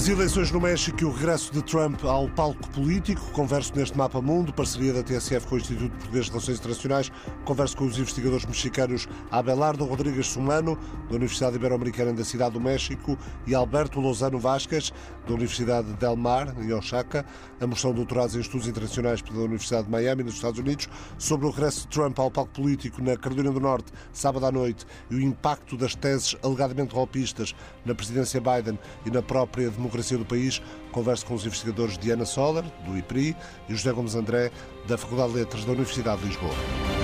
As eleições no México e o regresso de Trump ao palco político. Converso neste Mapa Mundo, parceria da TSF com o Instituto Português de Relações Internacionais. Converso com os investigadores mexicanos Abelardo Rodrigues Sumano, da Universidade Ibero-Americana da Cidade do México, e Alberto Lozano Vasquez, da Universidade Del Mar, em Oaxaca. Ambos são doutorados em Estudos Internacionais pela Universidade de Miami, nos Estados Unidos, sobre o regresso de Trump ao palco político na Carolina do Norte, sábado à noite, e o impacto das teses alegadamente golpistas na presidência Biden e na própria democracia do país, converso com os investigadores Diana Soller, do IPRI, e José Gomes André, da Faculdade de Letras da Universidade de Lisboa.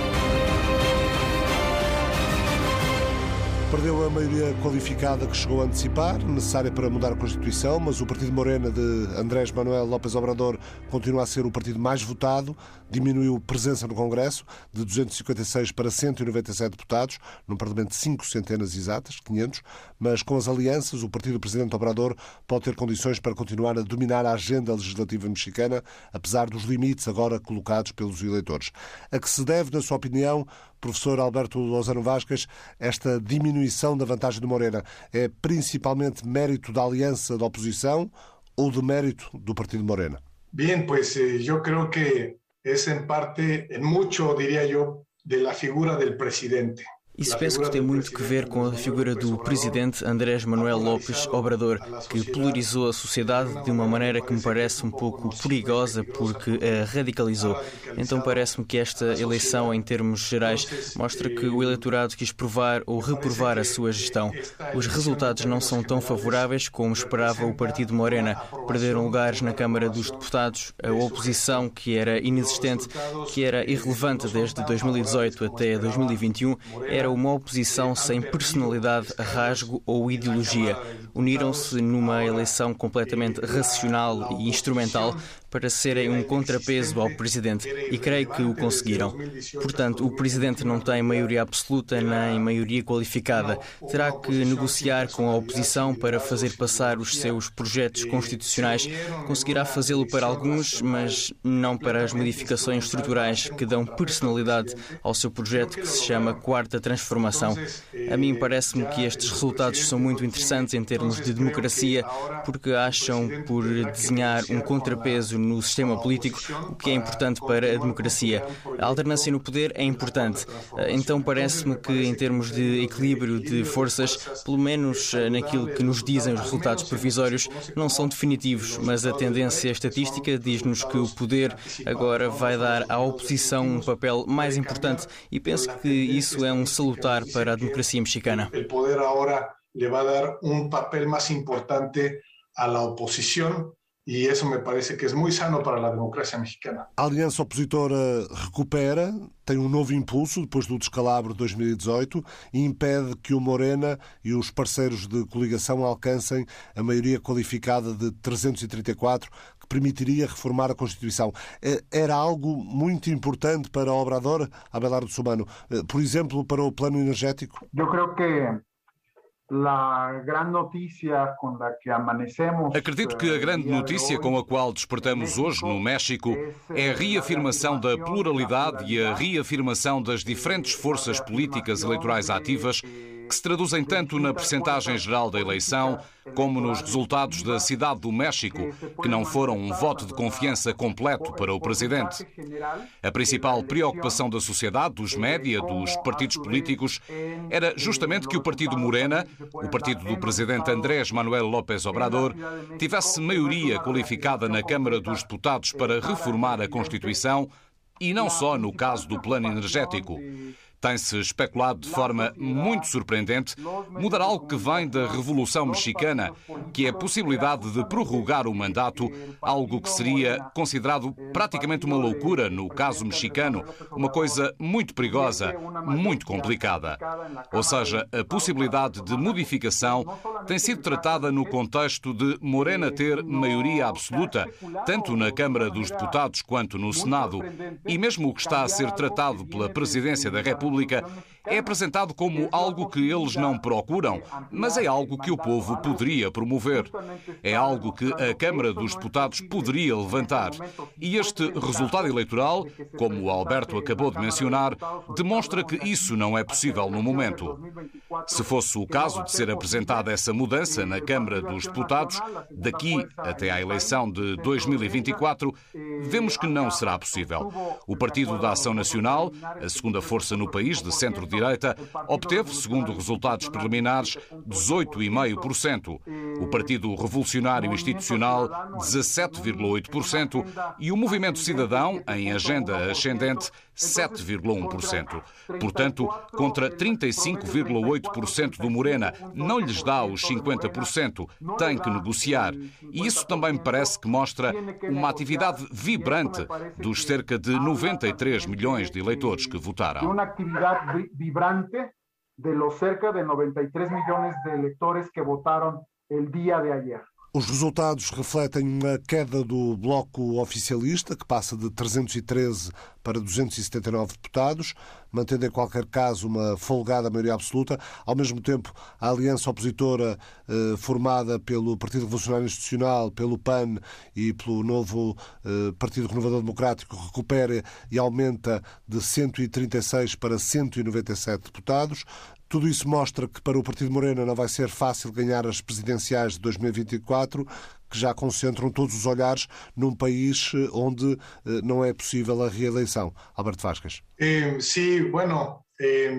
Perdeu a maioria qualificada que chegou a antecipar, necessária para mudar a Constituição, mas o Partido Morena de Andrés Manuel López Obrador continua a ser o partido mais votado, diminuiu presença no Congresso de 256 para 197 deputados, num Parlamento de 5 centenas exatas, 500, mas com as alianças, o Partido Presidente Obrador pode ter condições para continuar a dominar a agenda legislativa mexicana, apesar dos limites agora colocados pelos eleitores. A que se deve, na sua opinião, professor Alberto Lozano Vasquez, esta diminuição da vantagem de Morena é principalmente mérito da aliança da oposição ou de mérito do Partido Morena? Bien, pues eh, yo creo que es en parte, en mucho diría yo, de la figura del presidente. Isso penso que tem muito que ver com a figura do presidente Andrés Manuel López Obrador, que polarizou a sociedade de uma maneira que me parece um pouco perigosa porque a radicalizou. Então parece-me que esta eleição, em termos gerais, mostra que o eleitorado quis provar ou reprovar a sua gestão. Os resultados não são tão favoráveis como esperava o Partido Morena. Perderam lugares na Câmara dos Deputados, a oposição, que era inexistente, que era irrelevante desde 2018 até 2021, era era uma oposição sem personalidade, rasgo ou ideologia. Uniram-se numa eleição completamente racional e instrumental para serem um contrapeso ao presidente e creio que o conseguiram. Portanto, o presidente não tem maioria absoluta nem maioria qualificada. Terá que negociar com a oposição para fazer passar os seus projetos constitucionais. Conseguirá fazê-lo para alguns, mas não para as modificações estruturais que dão personalidade ao seu projeto que se chama Quarta Transformação. A mim parece-me que estes resultados são muito interessantes em termos de democracia, porque acham por desenhar um contrapeso no sistema político, o que é importante para a democracia. A alternância no poder é importante. Então parece-me que, em termos de equilíbrio de forças, pelo menos eh, naquilo que nos dizem os resultados provisórios, não são definitivos, mas a tendência estatística diz-nos que o poder agora vai dar à oposição um papel mais importante e penso que isso é um salutar para a democracia mexicana. O poder agora le va a dar un papel más importante a la e isso me parece que é muito sano para a democracia mexicana. A aliança opositora recupera, tem um novo impulso depois do descalabro de 2018 e impede que o Morena e os parceiros de coligação alcancem a maioria qualificada de 334 que permitiria reformar a Constituição. É, era algo muito importante para o Obrador, Abelardo Sumano, eh, por exemplo, para o plano energético? Eu creio que Acredito que a grande notícia com a qual despertamos hoje no México é a reafirmação da pluralidade e a reafirmação das diferentes forças políticas eleitorais ativas que se traduzem tanto na percentagem geral da eleição como nos resultados da Cidade do México, que não foram um voto de confiança completo para o presidente. A principal preocupação da sociedade, dos média, dos partidos políticos, era justamente que o partido Morena, o partido do presidente Andrés Manuel López Obrador, tivesse maioria qualificada na Câmara dos Deputados para reformar a Constituição e não só no caso do plano energético. Tem-se especulado de forma muito surpreendente mudar algo que vem da Revolução Mexicana, que é a possibilidade de prorrogar o mandato, algo que seria considerado praticamente uma loucura no caso mexicano, uma coisa muito perigosa, muito complicada. Ou seja, a possibilidade de modificação tem sido tratada no contexto de Morena ter maioria absoluta, tanto na Câmara dos Deputados quanto no Senado, e mesmo o que está a ser tratado pela Presidência da República República é apresentado como algo que eles não procuram, mas é algo que o povo poderia promover. É algo que a Câmara dos Deputados poderia levantar. E este resultado eleitoral, como o Alberto acabou de mencionar, demonstra que isso não é possível no momento. Se fosse o caso de ser apresentada essa mudança na Câmara dos Deputados, daqui até à eleição de 2024, vemos que não será possível. O Partido da Ação Nacional, a segunda força no país de centro-direita, obteve, segundo resultados preliminares, 18,5%. O Partido Revolucionário Institucional, 17,8%. E o Movimento Cidadão, em agenda ascendente, 7,1%. Portanto, contra 35,8% do Morena, não lhes dá os 50%, tem que negociar. E isso também me parece que mostra uma atividade vibrante dos cerca de 93 milhões de eleitores que votaram. Uma atividade vibrante de los cerca de 93 milhões de eleitores que votaram el dia de ayer. Os resultados refletem uma queda do bloco oficialista, que passa de 313 para 279 deputados, mantendo em qualquer caso uma folgada maioria absoluta. Ao mesmo tempo, a aliança opositora eh, formada pelo Partido Revolucionário Institucional, pelo PAN e pelo novo eh, Partido Renovador Democrático recupera e aumenta de 136 para 197 deputados. Tudo isso mostra que para o Partido Morena não vai ser fácil ganhar as presidenciais de 2024, que já concentram todos os olhares num país eh, onde eh, não é possível a reeleição. Alberto Vasquez. Eh, sí, bueno, eh,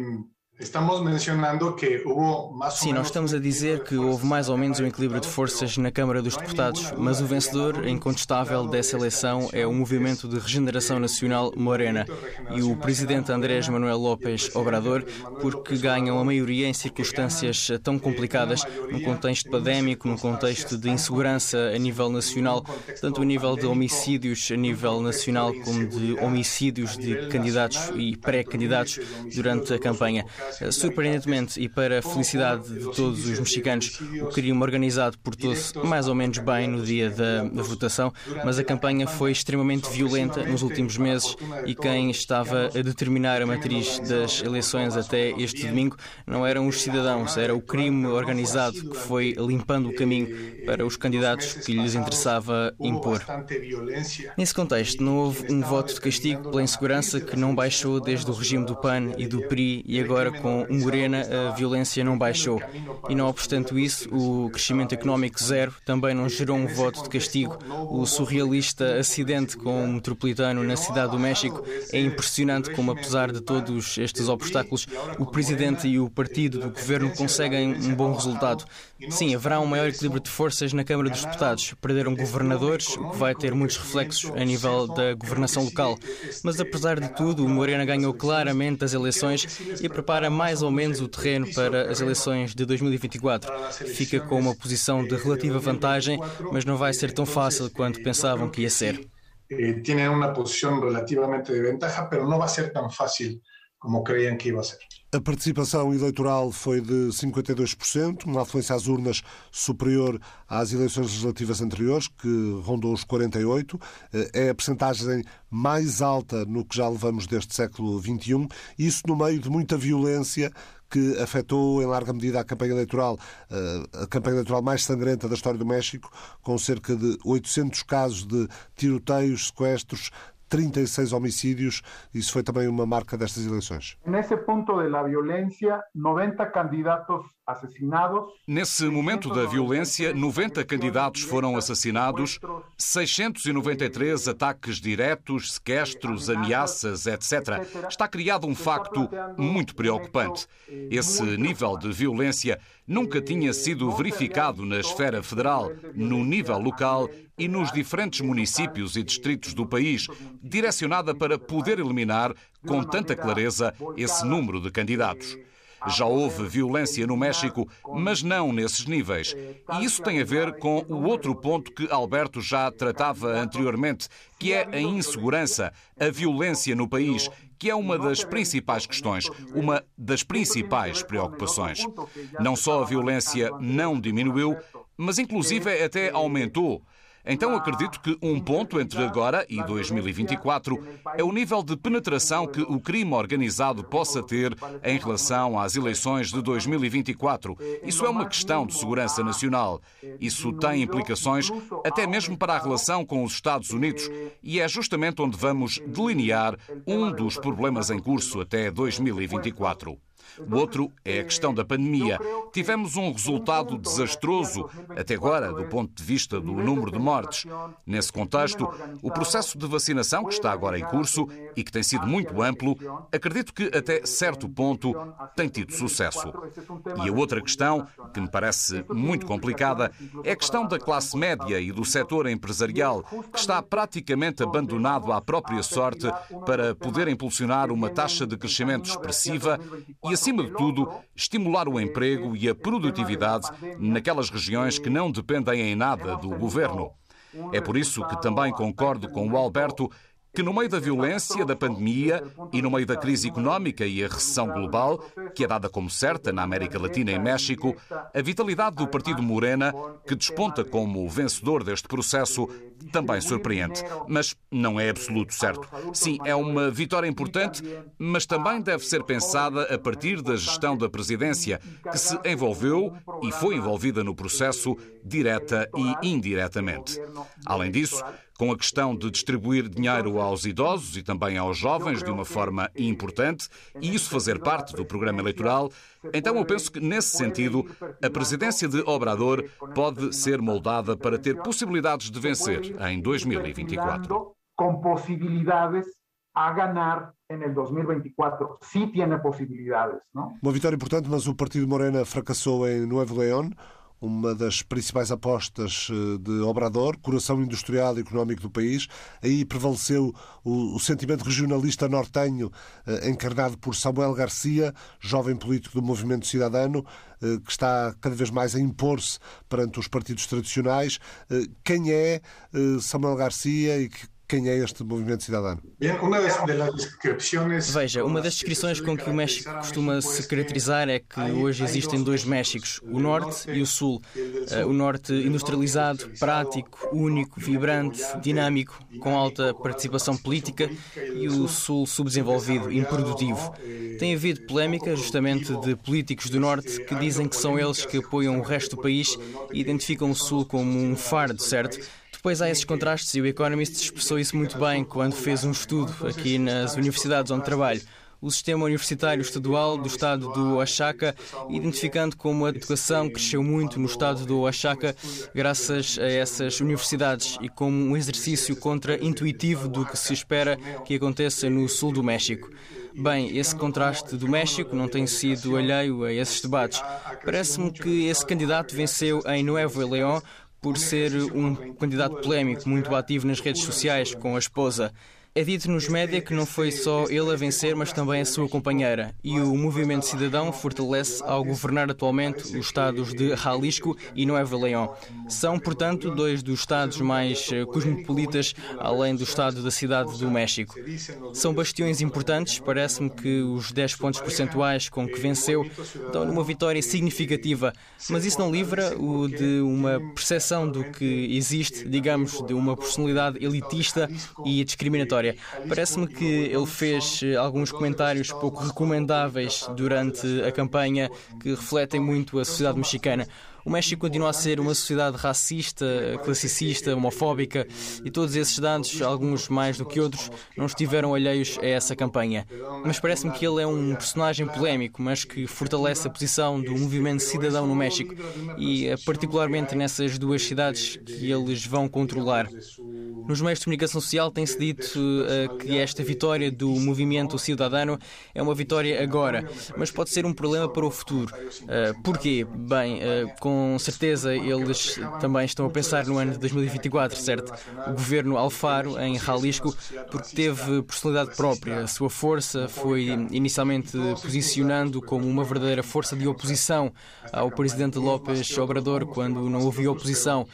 Estamos mencionando que houve Sim, nós estamos a dizer que houve mais ou menos um equilíbrio de forças na Câmara dos Deputados, mas o vencedor incontestável dessa eleição é o Movimento de Regeneração Nacional Morena e o presidente Andrés Manuel López Obrador, porque ganham a maioria em circunstâncias tão complicadas, num contexto pandémico, num contexto de insegurança a nível nacional, tanto a nível de homicídios a nível nacional como de homicídios de candidatos e pré-candidatos durante a campanha. Eh, surpreendentemente e para a felicidade de todos os mexicanos, o crime organizado portou-se mais ou menos bem no dia da, da votação, mas a campanha foi extremamente violenta nos últimos meses e quem estava a determinar a matriz das eleições até este domingo não eram os cidadãos, era o crime organizado que foi limpando o caminho para os candidatos que lhes interessava impor. Nesse contexto, não houve um voto de castigo pela insegurança que não baixou desde o regime do PAN e do PRI e agora com Morena a violência não baixou. E não obstante isso, o crescimento económico zero também não gerou um voto de castigo. O surrealista acidente com o metropolitano na Cidade do México é impressionante como, apesar de todos estes obstáculos, o presidente e o partido do governo conseguem um bom resultado. Sim, haverá um maior equilíbrio de forças na Câmara dos Deputados. Perderam governadores, o que vai ter muitos reflexos a nível da governação local. Mas apesar de tudo, o Morena ganhou claramente as eleições e prepara mais ou menos o terreno para as eleições de 2024. Fica com uma posição de relativa vantagem, mas não vai ser tão fácil quanto pensavam que ia ser. Tem uma posição relativamente de vantagem, mas não vai ser tão fácil como creiam que ia ser. A participação eleitoral foi de 52%, uma afluência às urnas superior às eleições legislativas anteriores, que rondou os 48%. É a percentagem mais alta no que já levamos deste século XXI, isso no meio de muita violência que afetou em larga medida a campanha eleitoral, eh, a campanha eleitoral mais sangrenta da história do México, com cerca de 800 casos de tiroteios, sequestros, 36 homicídios. Isso foi também uma marca destas eleições. Nesse ponto da violência, 90 candidatos. Nesse momento da violência, 90 candidatos foram assassinados, 693 ataques diretos, sequestros, ameaças, etc. Está criado um facto muito preocupante. Esse nível de violência nunca tinha sido verificado na esfera federal, no nível local e nos diferentes municípios e distritos do país, direcionada para poder eliminar com tanta clareza esse número de candidatos. Já houve violência no México, mas não nesses níveis. E isso tem a ver com o outro ponto que Alberto já tratava anteriormente, que é a insegurança, a violência no país, que é uma das principais questões, uma das principais preocupações. Não só a violência não diminuiu, mas inclusive até aumentou. Então acredito que um ponto entre agora e 2024 é o nível de penetração que o crime organizado possa ter em relação às eleições de 2024. Isso é uma questão de segurança nacional. Isso tem implicações até mesmo para a relação com os Estados Unidos e é justamente onde vamos delinear um dos problemas em curso até 2024. O outro é a questão da pandemia. Tivemos um resultado desastroso, até agora, do ponto de vista do número de mortes. Nesse contexto, o processo de vacinação, que está agora em curso e que tem sido muito amplo, acredito que até certo ponto tem tido sucesso. E a outra questão, que me parece muito complicada, é a questão da classe média e do setor empresarial, que está praticamente abandonado à própria sorte para poder impulsionar uma taxa de crescimento expressiva e, acima de tudo, estimular o emprego e a produtividade naquelas regiões que não dependem em nada do governo. É por isso que também concordo com o Alberto que, no meio da violência da pandemia e no meio da crise económica e a recessão global, que é dada como certa na América Latina e México, a vitalidade do Partido Morena, que desponta como vencedor deste processo, também surpreende. Mas não é absoluto certo. Sim, é uma vitória importante, mas também deve ser pensada a partir da gestão da presidência, que se envolveu e foi envolvida no processo direta e indiretamente. Além disso, com a questão de distribuir dinheiro aos idosos e também aos jovens de uma forma importante e isso fazer parte do programa eleitoral, então eu penso que, nesse sentido, a presidência de Obrador pode ser moldada para ter possibilidades de vencer em 2024. Com possibilidades a ganhar em 2024. Sim, tem possibilidades. Não? Uma vitória importante, mas o Partido Morena fracassou em Nuevo León uma das principais apostas eh, de Obrador, coração industrial e económico do país. Aí prevaleceu o, o sentimento regionalista nortenho, eh, encarnado por Samuel Garcia, jovem político do movimento cidadano, eh, que está cada vez mais a impor-se perante os partidos tradicionais. Eh, quem é eh, Samuel Garcia e que quem é este movimento cidadão? Veja, uma das descrições com que o México costuma se caracterizar é que hoje existem dois Méxicos, o Norte e o Sul. Eh, o Norte industrializado, prático, único, vibrante, dinâmico, com alta participação política, e o Sul subdesenvolvido, improdutivo. Tem havido polémica justamente de políticos do Norte que dizem que são eles que apoiam o resto do país e identificam o Sul como um fardo, certo? Depois há esses contrastes e o Economist expressou isso muito bem quando fez um estudo aqui nas universidades onde trabalho o sistema universitário estadual do estado do Oaxaca, identificando como a educação cresceu muito no estado do Oaxaca graças a essas universidades e como um exercício contra-intuitivo do que se espera que aconteça no sul do México. Bem, esse contraste do México não tem sido alheio a esses debates. Parece-me que esse candidato venceu em Nuevo León por ser um candidato polémico, muito ativo nas redes sociais com a esposa. É dito nos média que não foi só ele a vencer, mas também a sua companheira. E o movimento cidadão fortalece ao governar atualmente os estados de Jalisco e Nuevo León. São, portanto, dois dos estados mais eh, cosmopolitas, além do estado da cidade do México. São bastiões importantes, parece-me que os 10 pontos percentuais com que venceu dão uma vitória significativa, mas isso não livra o de uma percepção do que existe, digamos, de uma personalidade elitista e discriminatória. Parece-me que ele fez eh, alguns comentários pouco recomendáveis durante a campanha que refletem muito a sociedade mexicana. O México continua a ser uma sociedade racista, classicista, homofóbica e todos esses dados, alguns mais do que outros, não estiveram alheios a essa campanha. Mas parece-me que ele é um personagem polémico, mas que fortalece a posição do movimento cidadão no México e, eh, particularmente nessas duas cidades que eles vão controlar. Nos meios de comunicação social tem-se dito uh, que esta vitória do movimento cidadano é uma vitória agora, mas pode ser um problema para o futuro. Uh, porquê? Bem, uh, com certeza eles também estão a pensar no ano de 2024, certo? O governo Alfaro, em Jalisco, porque teve personalidade própria. A sua força foi inicialmente posicionando como uma verdadeira força de oposição ao presidente López Obrador quando não havia oposição.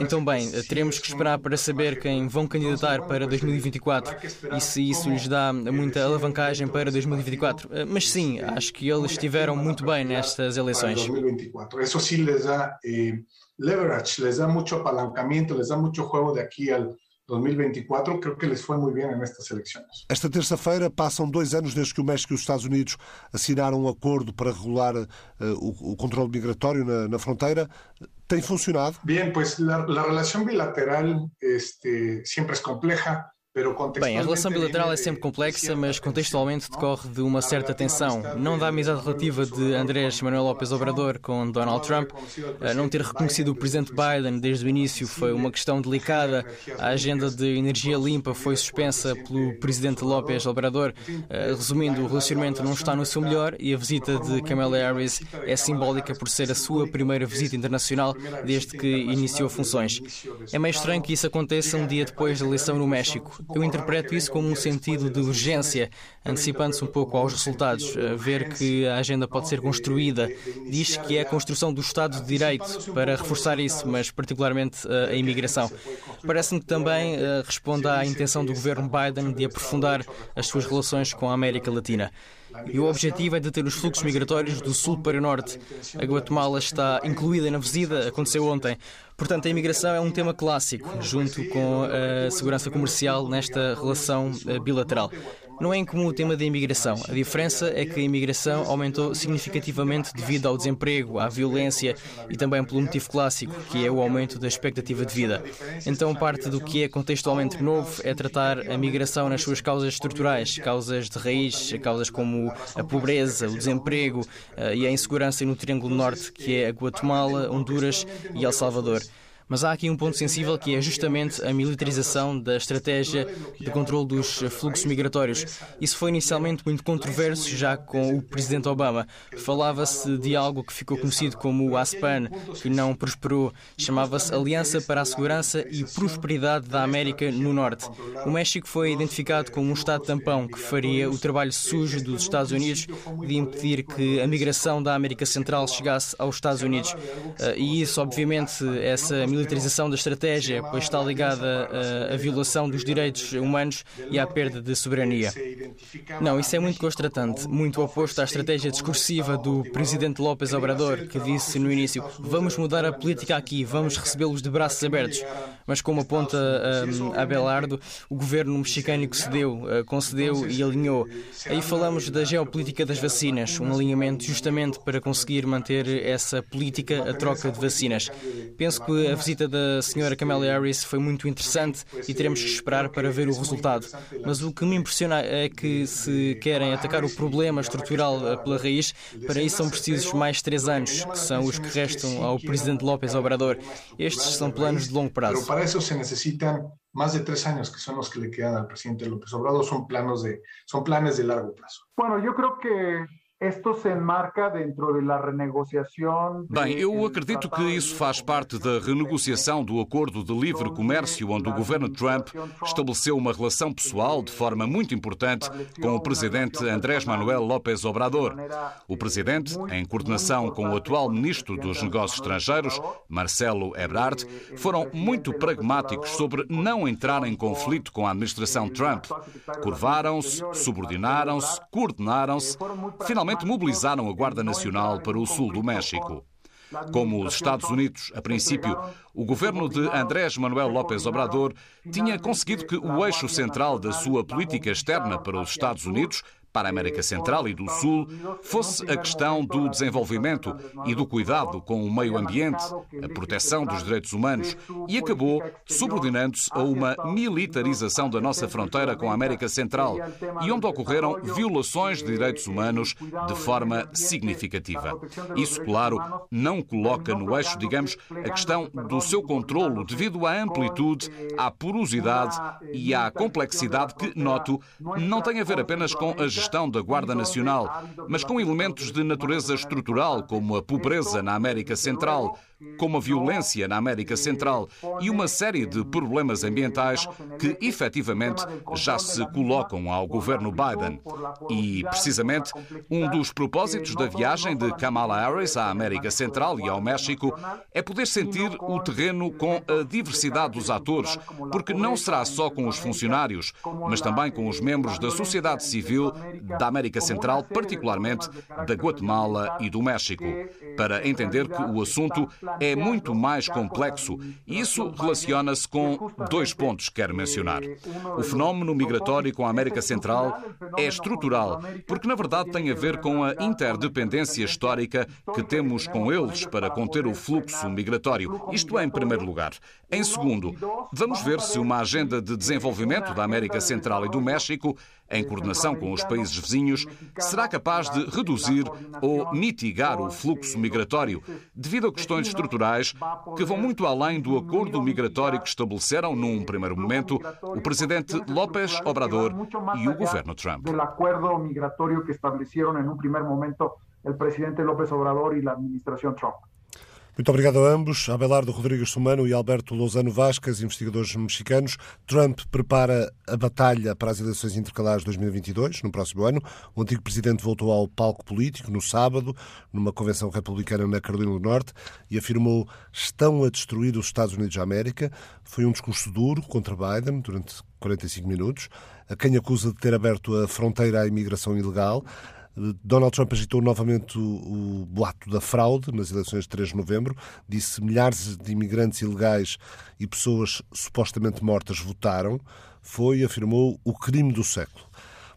Então, bem, teremos que esperar para saber quem vão candidatar para 2024 e se isso lhes dá muita alavancagem para 2024. Eh, mas sim, acho que eles estiveram muito bem nestas eleições. Isso sim lhes dá eh, leverage, lhes dá muito apalancamento, lhes dá muito jogo daqui ao 2024 creo que les fue muy bien en estas elecciones. Esta terça-feira passam dois anos desde que o México e os Estados Unidos assinaram um acordo para regular uh, o, o, controle migratório na, na, fronteira. Tem funcionado? Bien, pues la, la relación bilateral este, siempre es compleja. Bem, a relação bilateral é sempre complexa, mas contextualmente decorre de uma certa tensão. Não da amizade relativa de Andrés Manuel López Obrador com Donald Trump. Não ter reconhecido o presidente Biden desde o início foi uma questão delicada. A agenda de energia limpa foi suspensa pelo presidente López Obrador. Resumindo, o relacionamento não está no seu melhor e a visita de Kamala Harris é simbólica por ser a sua primeira visita internacional desde que iniciou funções. É meio estranho que isso aconteça um dia depois da eleição no México. Eu interpreto isso como um sentido de urgência, antecipando-se um pouco aos resultados, ver que a agenda pode ser construída. Diz que é a construção do Estado de Direito para reforçar isso, mas particularmente a imigração. Parece-me que também eh, responde à intenção do governo Biden de aprofundar as suas relações com a América Latina. E o objetivo é deter os fluxos migratórios do sul para o norte. A Guatemala está incluída na visita, aconteceu ontem. Portanto, a imigração é um tema clássico, junto com a segurança comercial nesta relação eh, bilateral. Não é incomum o tema da imigração. A diferença é que a imigração aumentou significativamente devido ao desemprego, à violência e também pelo motivo clássico, que é o aumento da expectativa de vida. Então, parte do que é contextualmente novo é tratar a migração nas suas causas estruturais, causas de raiz, causas como a pobreza, o desemprego eh, e a insegurança no Triângulo Norte, que é a Guatemala, Honduras e El Salvador. Mas há aqui um ponto sensível que é justamente a militarização da estratégia de controle dos fluxos migratórios. Isso foi inicialmente muito controverso já com o presidente Obama. Falava-se de algo que ficou conhecido como o ASPAN, que não prosperou. Chamava-se Aliança para a Segurança e Prosperidade da América no Norte. O México foi identificado como um Estado tampão que faria o trabalho sujo dos Estados Unidos de impedir que a migração da América Central chegasse aos Estados Unidos. Ah, e isso, obviamente, essa militarização da estratégia, pois está ligada à, violação dos direitos humanos e à perda de soberania. Não, isso é muito constratante, muito oposto à estratégia discursiva do presidente López Obrador, que disse no início: vamos mudar a política aqui, vamos recebê-los de braços abertos. Mas como aponta um, Abelardo, o governo mexicano cedeu, uh, concedeu e alinhou. Aí falamos da geopolítica das vacinas, um alinhamento justamente para conseguir manter essa política a troca de vacinas. Penso que a visita da senhora Kamala Harris foi muito interessante e teremos que esperar para ver o resultado. Mas o que me impressiona é que se querem atacar o problema estrutural eh, pela raiz, para isso são precisos mais três anos, que são os que restam ao presidente López Obrador. Estes são planos de longo prazo. para isso se necessitam mais de três anos, que são os que lhe quedam ao presidente López Obrador, são planos de, são planos de largo prazo. Bueno, eu creio que Bem, eu acredito que isso faz parte da renegociação do acordo de livre comércio, onde o governo Trump estabeleceu uma relação pessoal de forma muito importante com o presidente Andrés Manuel López Obrador. O presidente, em coordenação com o atual ministro dos Negócios Estrangeiros, Marcelo Ebrard, foram muito pragmáticos sobre não entrar em conflito com a administração Trump. Curvaram-se, subordinaram-se, coordenaram-se, finalmente finalmente mobilizaram a Guarda Nacional para o sul do México. Como os Estados Unidos, a princípio, o governo de Andrés Manuel López Obrador tinha conseguido que o eixo central da sua política externa para os Estados Unidos para a América Central e do Sul fosse a questão do desenvolvimento e do cuidado com o meio ambiente, a proteção dos direitos humanos, e acabou subordinando-se a uma militarização da nossa fronteira com a América Central e onde ocorreram violações de direitos humanos de forma significativa. Isso, claro, não coloca no eixo, digamos, a questão do seu controlo devido à amplitude, à porosidade e à complexidade que, noto, não tem a ver apenas com as gestão da Guarda Nacional, mas com elementos de natureza estrutural, como a pobreza na América Central, como a violência na América Central e uma série de problemas ambientais que efetivamente já se colocam ao governo Biden. E, precisamente, um dos propósitos da viagem de Kamala Harris à América Central e ao México é poder sentir o terreno com a diversidade dos atores, porque não será só com os funcionários, mas também com os membros da sociedade civil da América Central, particularmente da Guatemala e do México, para entender que o assunto é muito mais complexo e isso relaciona-se com dois pontos que quero mencionar. O fenómeno migratório com a América Central é estrutural, porque na verdade tem a ver com a interdependência histórica que temos com eles para conter o fluxo migratório. Isto é em primeiro lugar. Em segundo, vamos ver se uma agenda de desenvolvimento da América Central e do México em coordenação com os países vizinhos, será capaz de reduzir ou mitigar o fluxo migratório, devido a questões estruturais que vão muito além do acordo migratório que estabeleceram, num primeiro momento, o presidente López Obrador e o governo Trump. Que momento, presidente López Obrador Trump. Muito obrigado a ambos, Abelardo Rodrigues Sumano e Alberto Lozano Vasquez, investigadores mexicanos. Trump prepara a batalha para as eleições intercalares de 2022, no próximo ano. O antigo presidente voltou ao palco político no sábado, numa convenção republicana na Carolina do Norte, e afirmou estão a destruir os Estados Unidos da América. Foi um discurso duro contra Biden durante 45 minutos, a quem acusa de ter aberto a fronteira à imigração ilegal. Donald Trump agitou novamente o, o, boato da fraude nas eleições de 3 de novembro. Disse milhares de imigrantes ilegais e pessoas supostamente mortas votaram. Foi, afirmou, o crime do século.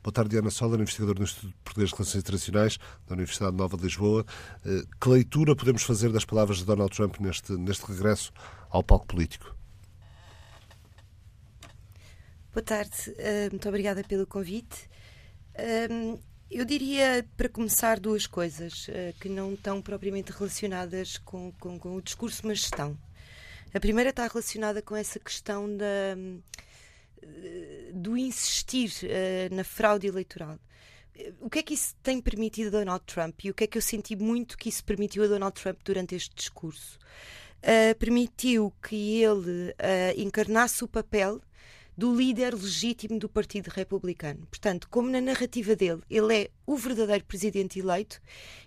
Boa tarde, Diana Sola, investigador do Instituto Português de Relações Internacionais da Universidade Nova de Lisboa. Eh, que leitura podemos fazer das palavras de Donald Trump neste, neste regresso ao palco político? Boa tarde, eh, muito obrigada pelo convite. Eu diria, para começar, duas coisas uh, que não estão propriamente relacionadas com, com, com, o discurso, mas estão. A primeira está relacionada com essa questão da, uh, do insistir uh, na fraude eleitoral. O que é que isso tem permitido a Donald Trump e o que é que eu senti muito que isso permitiu a Donald Trump durante este discurso? permitiu que ele encarnasse o papel do líder legítimo do Partido Republicano. Portanto, como na narrativa dele ele é o verdadeiro presidente eleito,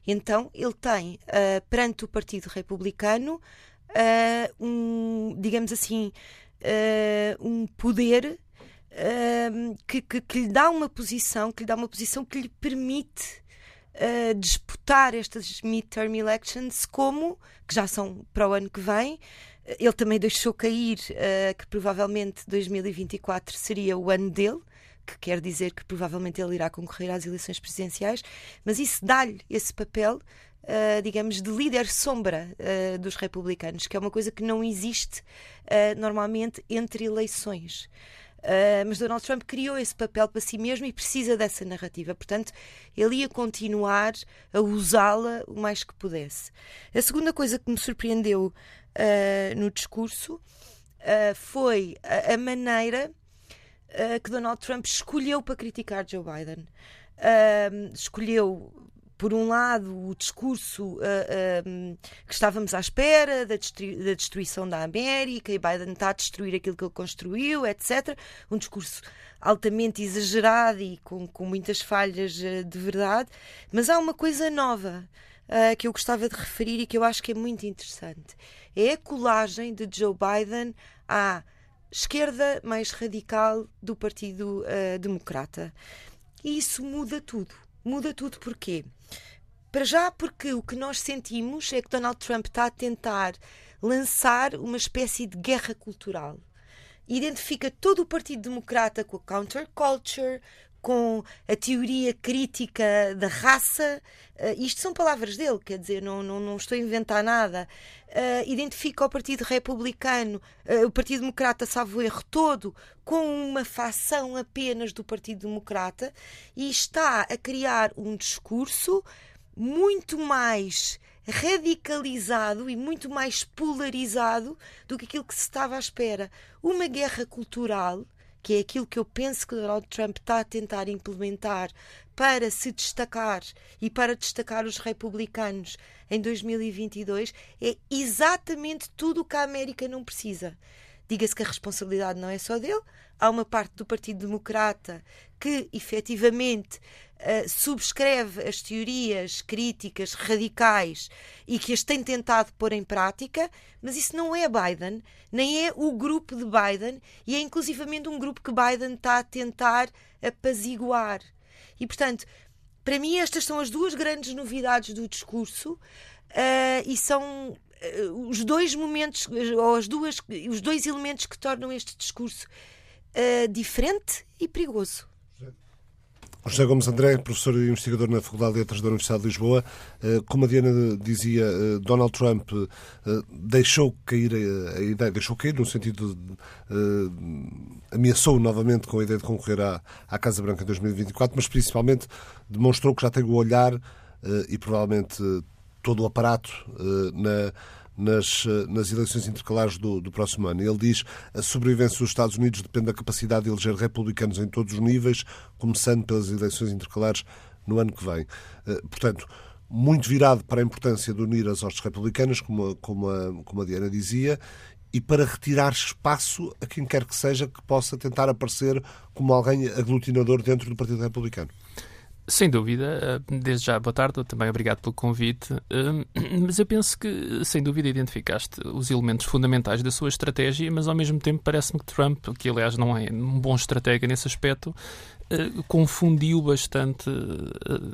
então ele tem uh, perante o Partido Republicano uh, um, digamos assim, uh, um poder que, que, que, lhe dá uma posição, que lhe dá uma posição que lhe permite Uh, disputar estas midterm elections como, que já são para o ano que vem, ele também deixou cair uh, que provavelmente 2024 seria o ano dele, que quer dizer que provavelmente ele irá concorrer às eleições presidenciais, mas isso dá-lhe esse papel, uh, digamos, de líder sombra uh, dos republicanos, que é uma coisa que não existe normalmente entre eleições. Uh, mas Donald Trump criou esse papel para si mesmo e precisa dessa narrativa. Portanto, ele ia continuar a usá-la o mais que pudesse. A segunda coisa que me surpreendeu uh, no discurso uh, foi a, a maneira que Donald Trump escolheu para criticar Joe Biden. escolheu por um lado, o discurso uh, uh, que estávamos à espera da, da, destruição da América e Biden está a destruir aquilo que ele construiu, etc. Um discurso altamente exagerado e com, com muitas falhas uh, de verdade. Mas há uma coisa nova que eu gostava de referir e que eu acho que é muito interessante é a colagem de Joe Biden à esquerda mais radical do Partido uh, Democrata. E isso muda tudo. Muda tudo porquê? Para já, porque o que nós sentimos é que Donald Trump está a tentar lançar uma espécie de guerra cultural. Identifica todo o Partido Democrata com a counterculture, com a teoria crítica da raça. Uh, isto são palavras dele, quer dizer, não, não, não estou a inventar nada. Uh, identifica o Partido Republicano, uh, o Partido Democrata, salvo erro, todo com uma facção apenas do Partido Democrata e está a criar um discurso muito mais radicalizado e muito mais polarizado do que aquilo que se estava à espera. Uma guerra cultural que é aquilo que eu penso que Donald Trump está a tentar implementar para se destacar e para destacar os republicanos em 2022, é exatamente tudo o que a América não precisa. Diga-se que a responsabilidade não é só dele, há uma parte do Partido Democrata que efetivamente uh, subscreve as teorias críticas radicais e que as tem tentado pôr em prática, mas isso não é Biden, nem é o grupo de Biden, e é inclusivamente um grupo que Biden está a tentar apaziguar. E, portanto, para mim, estas são as duas grandes novidades do discurso uh, e são uh, os dois momentos, ou as duas, os dois elementos que tornam este discurso uh, diferente e perigoso. José Gomes André, professor e investigador na Faculdade de Letras da Universidade de Lisboa. Eh, como a Diana dizia, eh, Donald Trump deixou cair a ideia, deixou cair no sentido de ameaçou novamente com a ideia de concorrer à, à Casa Branca em 2024, mas principalmente demonstrou que já tem o olhar e provavelmente todo o aparato na nas, eh, nas eleições intercalares do, do próximo ano. Ele diz a sobrevivência dos Estados Unidos depende da capacidade de eleger republicanos em todos os níveis, começando pelas eleições intercalares no ano que vem. Eh, portanto, muito virado para a importância de unir as hostes republicanas, como, como, a, como a Diana dizia, e para retirar espaço a quem quer que seja que possa tentar aparecer como alguém aglutinador dentro do Partido Republicano. Sem dúvida, eh, desde já boa tarde, também obrigado pelo convite. Eh, mas eu penso que, sem dúvida, identificaste os elementos fundamentais da sua estratégia, mas ao mesmo tempo parece-me que Trump, que aliás não é um bom estratega nesse aspecto, eh, confundiu bastante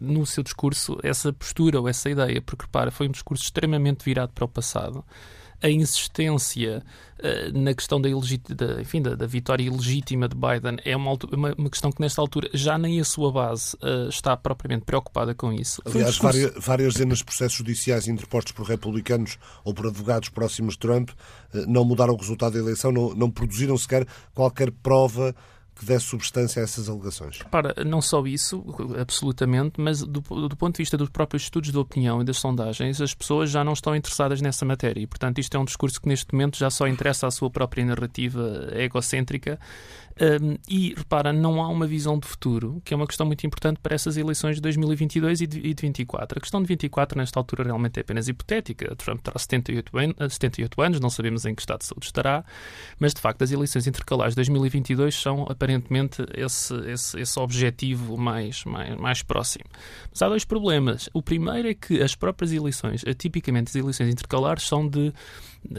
no seu discurso essa postura ou essa ideia, porque repara, foi um discurso extremamente virado para o passado a insistência uh, na questão da, da, enfim, da, da, vitória ilegítima de Biden é uma, uma, uma, questão que, nesta altura, já nem a sua base uh, está propriamente preocupada com isso. Aliás, discurso... várias, várias dezenas de processos judiciais interpostos por republicanos ou por advogados próximos de Trump uh, não mudaram o resultado da eleição, não, não produziram sequer qualquer prova que desse substância a essas alegações. Para não só isso, absolutamente, mas do, do, ponto de vista dos próprios estudos de opinião e das sondagens, as pessoas já não estão interessadas nessa matéria. E, portanto, isto é um discurso que neste momento já só interessa à sua própria narrativa egocêntrica um, e, repara, não há uma visão de futuro, que é uma questão muito importante para essas eleições de 2022 e de, e de 24. A questão de 24, nesta altura, realmente é apenas hipotética. Trump terá 78, an 78 anos, não sabemos em que estado de saúde estará, mas, de facto, as eleições intercalares de 2022 são, aparentemente, esse, esse, esse objetivo mais, mais, mais próximo. Mas há dois problemas. O primeiro é que as próprias eleições, tipicamente as eleições intercalares, são de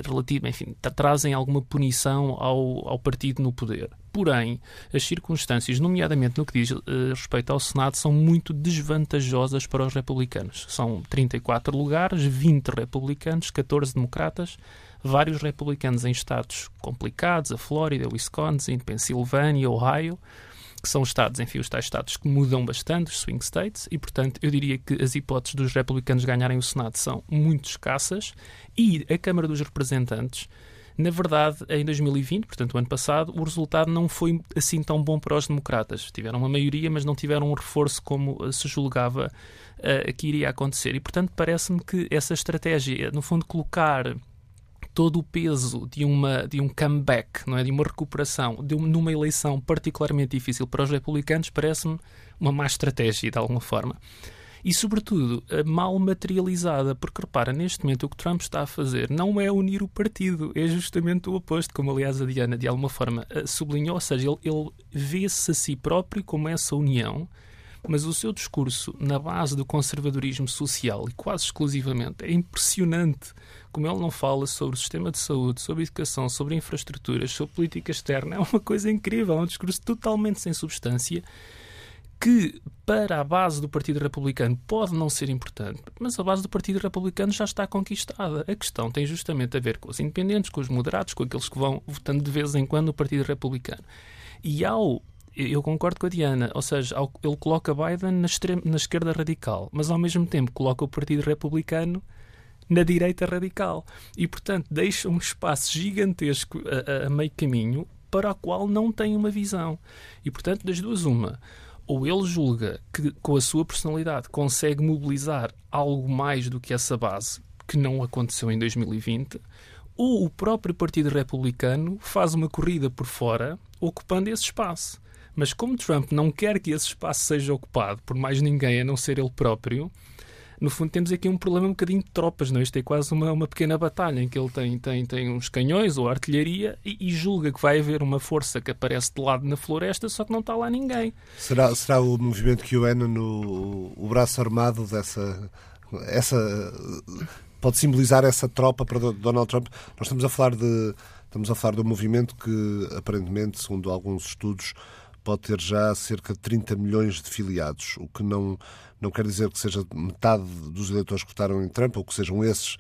relativa, enfim, trazem alguma punição ao, ao partido no poder. Porém, as circunstâncias, nomeadamente no que diz uh, respeito ao Senado, são muito desvantajosas para os republicanos. São 34 lugares, 20 republicanos, 14 democratas, vários republicanos em estados complicados, a Flórida, Wisconsin, Pensilvânia, Ohio, que são estados, enfim, os tais estados que mudam bastante, os swing states, e, portanto, eu diria que as hipóteses dos republicanos ganharem o Senado são muito escassas, e a Câmara dos Representantes, na verdade, em 2020, portanto, o ano passado, o resultado não foi assim tão bom para os democratas. Tiveram uma maioria, mas não tiveram um reforço como eh, se julgava uh, que iria acontecer. E, portanto, parece-me que essa estratégia, no fundo, colocar todo o peso de, uma, de um comeback, não é? de uma recuperação, de uma, numa eleição particularmente difícil para os republicanos, parece-me uma má estratégia, de alguma forma. E, sobretudo, mal materializada, porque repara, neste momento o que Trump está a fazer não é unir o partido, é justamente o oposto, como aliás a Diana de alguma forma eh, sublinhou, ou seja, ele, ele vê-se a si próprio como essa união mas o seu discurso, na base do conservadorismo social e quase exclusivamente, é impressionante como ele não fala sobre o sistema de saúde, sobre educação, sobre infraestruturas, sobre política externa. É uma coisa incrível, é um discurso totalmente sem substância que para a base do Partido Republicano pode não ser importante, mas a base do Partido Republicano já está conquistada. A questão tem justamente a ver com os independentes, com os moderados, com aqueles que vão votando de vez em quando no Partido Republicano. E ao eu concordo com a Diana, ou seja, ele coloca Biden na, extrema, na esquerda radical, mas ao mesmo tempo coloca o Partido Republicano na direita radical. E, portanto, deixa um espaço gigantesco a, a, meio caminho para o qual não tem uma visão. E, portanto, das duas, uma. Ou ele julga que, com a sua personalidade, consegue mobilizar algo mais do que essa base, que não aconteceu em 2020, ou o próprio Partido Republicano faz uma corrida por fora, ocupando esse espaço. Mas como Trump não quer que esse espaço seja ocupado por mais ninguém a não ser ele próprio, no fundo temos aqui um problema um bocadinho de tropas, não? É? Isto é quase uma, uma pequena batalha em que ele tem, tem, tem uns canhões ou artilharia e, e, julga que vai haver uma força que aparece de lado na floresta, só que não está lá ninguém. Será, será o movimento QAnon no, o braço armado dessa... Essa, pode simbolizar essa tropa para Donald Trump? Nós estamos a falar de... Estamos a falar de um movimento que, aparentemente, segundo alguns estudos, pode ter já cerca de 30 milhões de filiados, o que não, não quer dizer que seja metade dos eleitores que votaram em Trump, ou que sejam esses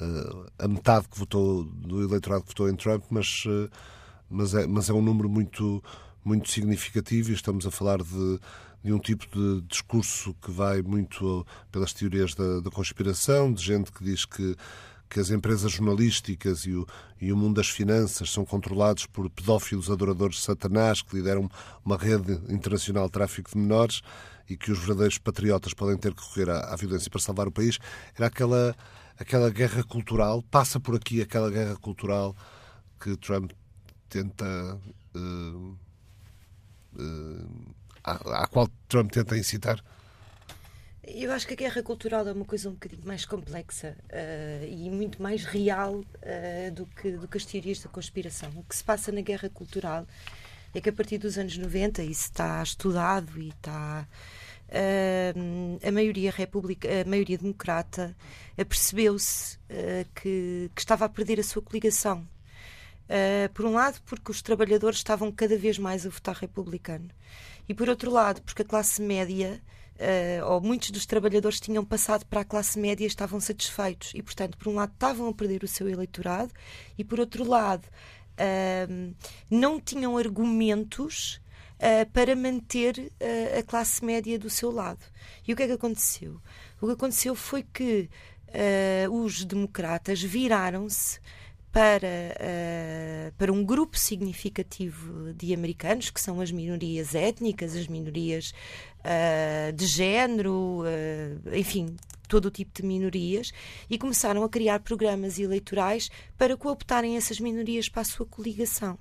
uh, a metade que votou do eleitorado que votou em Trump, mas, uh, mas, é, mas é um número muito, muito significativo e estamos a falar de, de um tipo de discurso que vai muito pelas teorias da, da conspiração, de gente que diz que que as empresas jornalísticas e o, e o mundo das finanças são controlados por pedófilos adoradores de Satanás que lideram uma rede internacional de tráfico de menores e que os verdadeiros patriotas podem ter que recorrer à, à violência para salvar o país, era aquela, aquela guerra cultural, passa por aqui aquela guerra cultural que Trump tenta. Uh, uh, à, à qual Trump tenta incitar? Eu acho que a guerra cultural é uma coisa um bocadinho mais complexa uh, e muito mais real uh, do, que, do que as teorias da conspiração. O que se passa na guerra cultural é que a partir dos anos 90 isso está estudado e está. Uh, a maioria república, a maioria democrata percebeu-se que, que, estava a perder a sua coligação. por um lado, porque os trabalhadores estavam cada vez mais a votar republicano, e por outro lado, porque a classe média uh, ou muitos dos trabalhadores tinham passado para a classe média e estavam satisfeitos. E, portanto, por um lado, estavam a perder o seu eleitorado e, por outro lado, uh, não tinham argumentos uh, para manter a classe média do seu lado. E o que é que aconteceu? O que aconteceu foi que os democratas viraram-se para, uh, para um grupo significativo de americanos, que são as minorias étnicas, as minorias uh, de género, uh, enfim, todo o tipo de minorias, e começaram a criar programas eleitorais para cooptarem essas minorias para a sua coligação.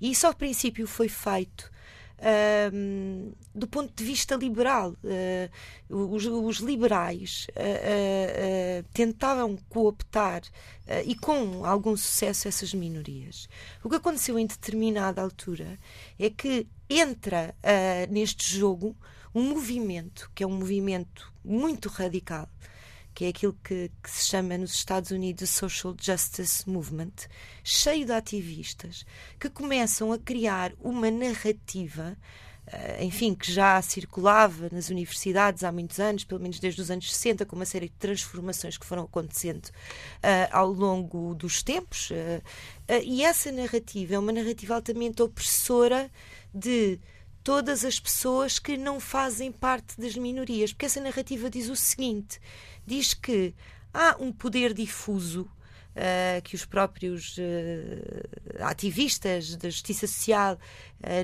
E isso, ao princípio, foi feito Uh, do ponto de vista liberal. Uh, os, os, liberais uh, tentavam cooptar e com algum sucesso essas minorias. O que aconteceu em determinada altura é que entra neste jogo um movimento que é um movimento muito radical que é aquilo que, que, se chama nos Estados Unidos Social Justice Movement, cheio de ativistas que começam a criar uma narrativa. Uh, enfim, que já circulava nas universidades há muitos anos, pelo menos desde os anos 60, com uma série de transformações que foram acontecendo uh, ao longo dos tempos. Uh, e essa narrativa é uma narrativa altamente opressora de todas as pessoas que não fazem parte das minorias, porque essa narrativa diz o seguinte: diz que há um poder difuso Uh, que os próprios uh, ativistas da justiça social uh,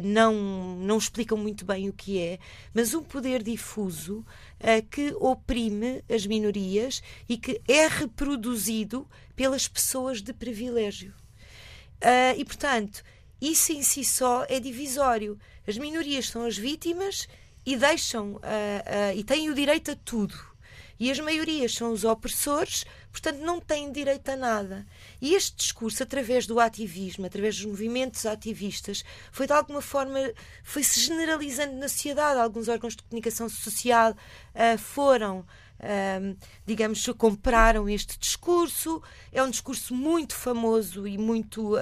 não, não explicam muito bem o que é, mas um poder difuso que oprime as minorias e que é reproduzido pelas pessoas de privilégio. e, portanto, isso em si só é divisório. As minorias são as vítimas e deixam e têm o direito a tudo e as maiorias são os opressores, portanto não têm direito a nada. E este discurso, através do ativismo, através dos movimentos ativistas, foi de alguma forma, foi-se generalizando na sociedade. Alguns órgãos de comunicação social uh, foram digamos, compraram este discurso. É um discurso muito famoso e muito uh,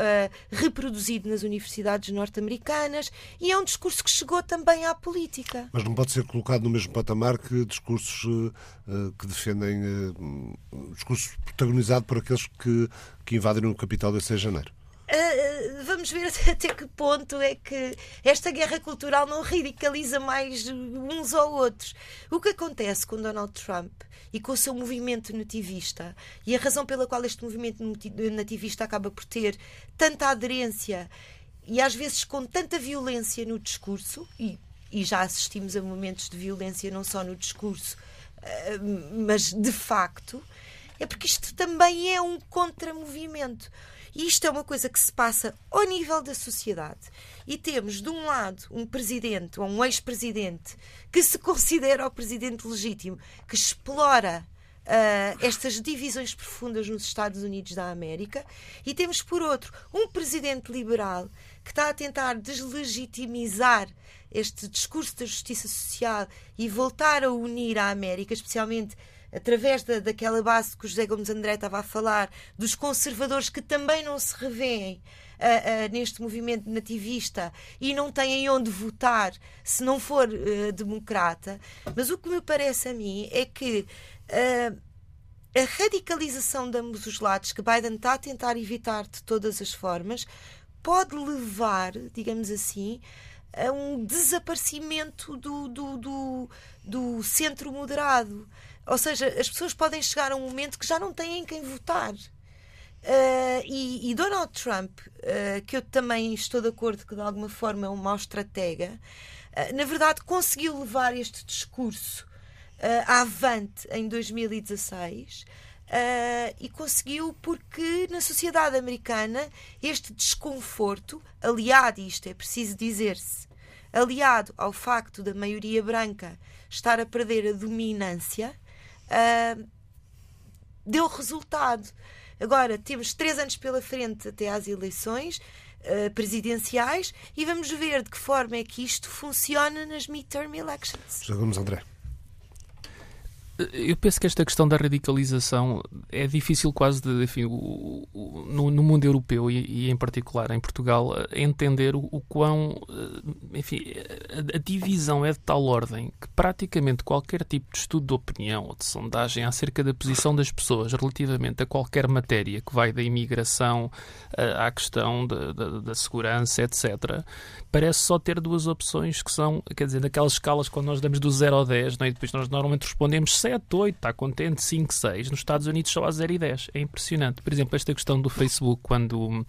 reproduzido nas universidades norte-americanas e é um discurso que chegou também à política. Mas não pode ser colocado no mesmo patamar que discursos uh, que defendem. Uh, discurso protagonizado por aqueles que, que invadiram o capital de 6 de janeiro. Uh, vamos ver até que ponto é que esta guerra cultural não radicaliza mais uns ou outros. O que acontece com Donald Trump e com o seu movimento nativista e a razão pela qual este movimento nativista acaba por ter tanta aderência e às vezes com tanta violência no discurso, e, e já assistimos a momentos de violência não só no discurso, uh, mas de facto é porque isto também é um contramovimento. E isto é uma coisa que se passa ao nível da sociedade. E temos, de um lado, um presidente ou um ex-presidente que se considera o presidente legítimo, que explora Uh, estas divisões profundas nos Estados Unidos da América e temos, por outro, um presidente liberal que está a tentar deslegitimizar este discurso da justiça social e voltar a unir a América, especialmente através da, daquela base que o José Gomes André estava a falar, dos conservadores que também não se revêem uh, uh, neste movimento nativista e não têm onde votar se não for uh, democrata. Mas o que me parece a mim é que a radicalização de ambos os lados que Biden está a tentar evitar de todas as formas pode levar, digamos assim, a um desaparecimento do, do, do, do centro moderado. Ou seja, as pessoas podem chegar a um momento que já não têm em quem votar. Uh, e, e, Donald Trump, uh, que eu também estou de acordo que de alguma forma é um mau estratega, uh, na verdade conseguiu levar este discurso avante em 2016 e conseguiu porque na sociedade americana este desconforto, aliado, isto é preciso dizer-se, aliado ao facto da maioria branca estar a perder a dominância, uh, deu resultado. Agora, temos três anos pela frente até às eleições uh, presidenciais e vamos ver de que forma é que isto funciona nas midterm elections. Já vamos, André. Eu penso que esta questão da radicalização é difícil quase de, enfim, no, mundo europeu e, em particular em Portugal, entender o, quão, eh, enfim, a, divisão é de tal ordem que praticamente qualquer tipo de estudo de opinião ou de sondagem acerca da posição das pessoas relativamente a qualquer matéria que vai da imigração eh, à questão da segurança, etc., parece só ter duas opções que são, quer dizer, naquelas escalas quando nós damos do 0 ao 10, não é? e depois nós normalmente respondemos 7, 8, está contente, 5, 6. Nos Estados Unidos só há 0 e 10. É impressionante. Por exemplo, esta questão do Facebook, quando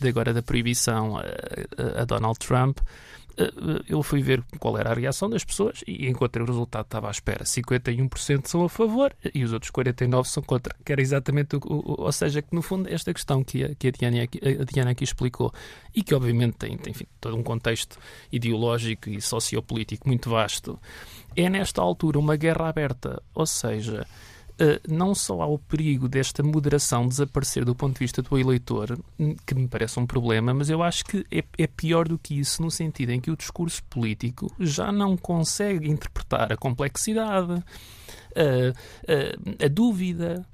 de agora da proibição a, a, Donald Trump, eu fui ver qual era a reação das pessoas e encontrei o resultado estava à espera. 51% são a favor e os outros 49% são contra. Que era exatamente o, o ou seja, que no fundo esta questão que a, que a, Diana, aqui, a Diana aqui explicou e que obviamente tem, tem enfim, todo um contexto ideológico e sociopolítico muito vasto, é nesta altura uma guerra aberta. Ou seja, não só há o perigo desta moderação desaparecer do ponto de vista do eleitor, hum, que me parece um problema, mas eu acho que é, é, pior do que isso, no sentido em que o discurso político já não consegue interpretar a complexidade, uh, uh, a dúvida,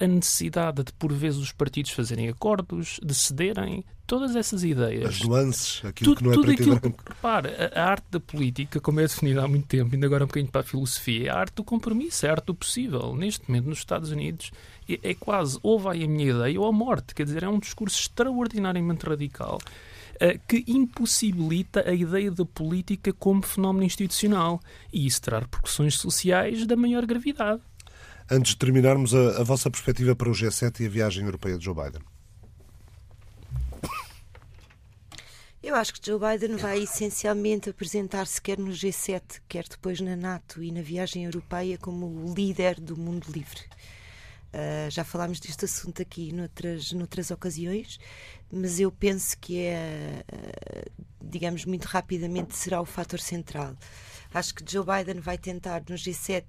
a necessidade de, por vezes, os partidos fazerem acordos, de cederem, todas essas ideias. As nuances, aquilo tudo, que não é tudo aquilo que, repara, a, arte da política, como é definida há muito tempo, ainda agora um bocadinho para a filosofia, é a arte do compromisso, é a arte do possível. Neste momento, nos Estados Unidos, é, é quase ou vai a minha ideia ou a morte. Quer dizer, é um discurso extraordinariamente radical eh, que impossibilita a ideia da política como fenómeno institucional. E isso terá repercussões sociais da maior gravidade. Antes de terminarmos, a, a vossa perspectiva para o G7 e a viagem europeia de Joe Biden. Eu acho que Joe Biden vai essencialmente apresentar-se quer no G7, quer depois na NATO e na viagem europeia como o líder do mundo livre. Uh, já falámos deste assunto aqui noutras, noutras ocasiões, mas eu penso que é, uh, digamos, muito rapidamente será o fator central. Acho que Joe Biden vai tentar no G7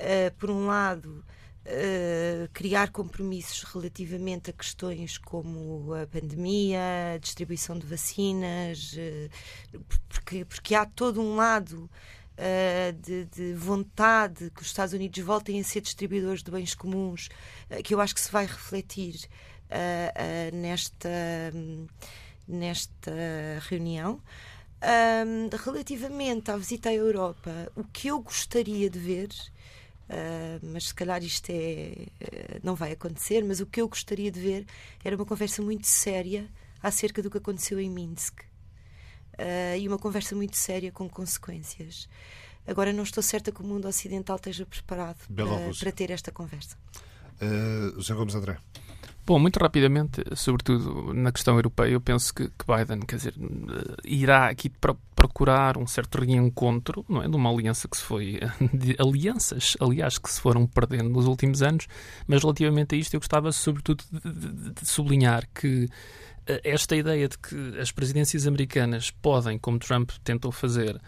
uh, por um lado, Uh, criar compromissos relativamente a questões como a pandemia, a distribuição de vacinas, uh, porque, porque há todo um lado de, de, vontade que os Estados Unidos voltem a ser distribuidores de bens comuns, que eu acho que se vai refletir nesta, nesta reunião. Um, relativamente à visita à Europa, o que eu gostaria de ver Uh, mas se calhar isto é, uh, não vai acontecer. Mas o que eu gostaria de ver era uma conversa muito séria acerca do que aconteceu em Minsk uh, e uma conversa muito séria com consequências. Agora, não estou certa que o mundo ocidental esteja preparado para, para, ter esta conversa. Uh, José Gomes André. Bom, muito rapidamente, sobretudo na questão europeia, eu penso que, que Biden, quer dizer, irá aqui para, procurar um certo reencontro, não é, de uma aliança que se foi de alianças, aliás, que se foram perdendo nos últimos anos, mas relativamente a isto eu gostava sobretudo de, de, de sublinhar que eh, esta ideia de que as presidências americanas podem, como Trump tentou fazer,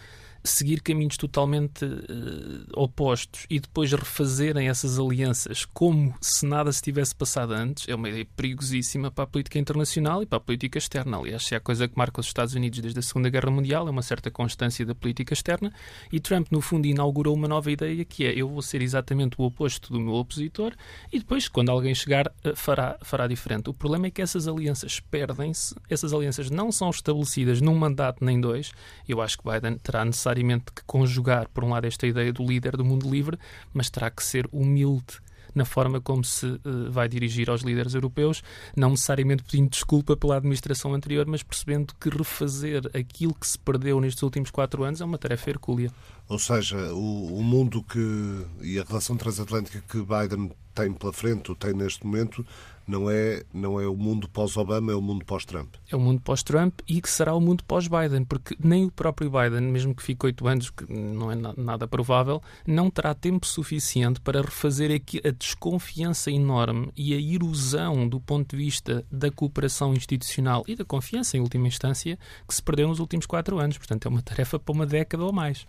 seguir caminhos totalmente uh, opostos e depois refazerem essas alianças como se nada se tivesse passado antes, é uma ideia perigosíssima para a política internacional e para a política externa. Aliás, se há coisa que marca os Estados Unidos desde a Segunda Guerra Mundial, é uma certa constância da política externa e Trump, no fundo, inaugurou uma nova ideia que é eu vou ser exatamente o oposto do meu opositor e depois, quando alguém chegar, eh, fará, fará diferente. O problema é que essas alianças perdem-se, essas alianças não são estabelecidas num mandato nem dois. Eu acho que Biden terá necessário necessariamente que conjugar, por um lado, esta ideia do líder do mundo livre, mas terá que ser humilde na forma como se uh, vai dirigir aos líderes europeus, não necessariamente pedindo desculpa pela administração anterior, mas percebendo que refazer aquilo que se perdeu nestes últimos quatro anos é uma tarefa hercúlea. Ou seja, o, o mundo que e a relação transatlântica que Biden tem pela frente, ou tem neste momento, não é, não é o mundo pós-Obama, é o mundo pós-Trump. É o mundo pós-Trump e que será o mundo pós-Biden, porque nem o próprio Biden, mesmo que fique oito anos, que não é nada provável, não terá tempo suficiente para refazer a desconfiança enorme e a erosão do ponto de vista da cooperação institucional e da confiança, em última instância, que se perdeu nos últimos quatro anos. Portanto, é uma tarefa para uma década ou mais.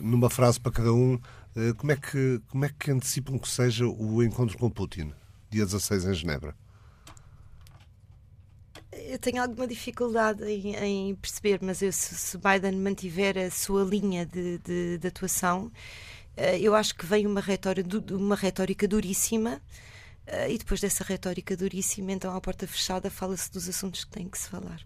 Numa frase para cada um, como é que, como é que antecipam que seja o encontro com Putin? dia 16 em Genebra? Eu tenho alguma dificuldade em, em perceber, mas eu, se, se, Biden mantiver a sua linha de, de, de atuação, uh, eu acho que vem uma retórica, uma retórica duríssima. Uh, e depois dessa retórica duríssima, então à porta fechada, fala-se dos assuntos que tem que se falar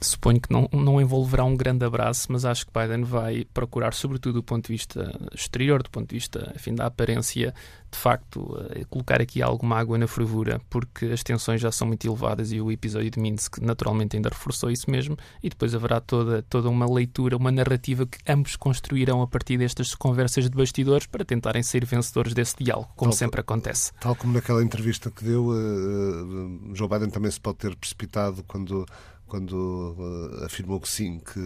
suponho que não, não envolverá um grande abraço, mas acho que Biden vai procurar, sobretudo do ponto de vista exterior, do ponto de vista enfim, da aparência, de facto, eh, colocar aqui alguma água na fervura, porque as tensões já são muito elevadas e o episódio de Minsk naturalmente ainda reforçou isso mesmo, e depois haverá toda, toda uma leitura, uma narrativa que ambos construirão a partir destas conversas de bastidores para tentarem ser vencedores desse diálogo, como tal, sempre acontece. Tal como naquela entrevista que deu, uh, Joe Biden também se pode ter precipitado quando quando uh, afirmou que sim, que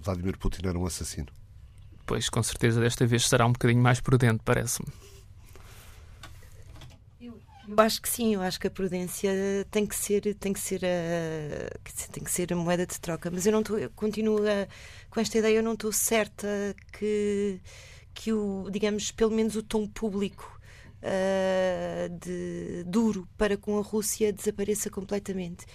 Vladimir Putin era um assassino. Pois, com certeza, desta vez será um bocadinho mais prudente, parece-me. Eu acho que sim, eu acho que a prudência tem que ser, tem que ser a, tem que ser a moeda de troca, mas eu não estou, continuo a, com esta ideia, eu não estou certa que, que o, digamos, pelo menos o tom público uh, de, duro para com a Rússia desapareça completamente.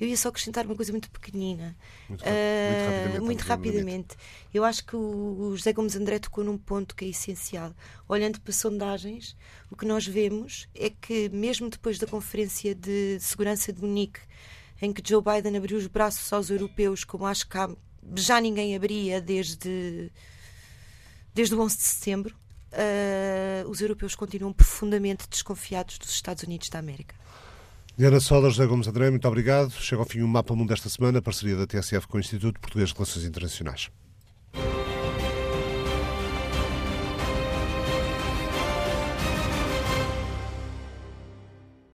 Eu ia só acrescentar uma coisa muito pequenina. Muito, muito rapidamente. Muito rapidamente. Eu acho que o, o José Gomes André tocou num ponto que é essencial. Olhando para sondagens, o que nós vemos é que, mesmo depois da Conferência de Segurança de Munique, em que Joe Biden abriu os braços aos europeus, como acho que há, já ninguém abria desde, desde o 11 de setembro, uh, os europeus continuam profundamente desconfiados dos Estados Unidos da América. Diana Sola, José Gomes André, muito obrigado. Chega ao fim o Mapa Mundo desta semana, parceria da TSF com o Instituto Português de Relações Internacionais.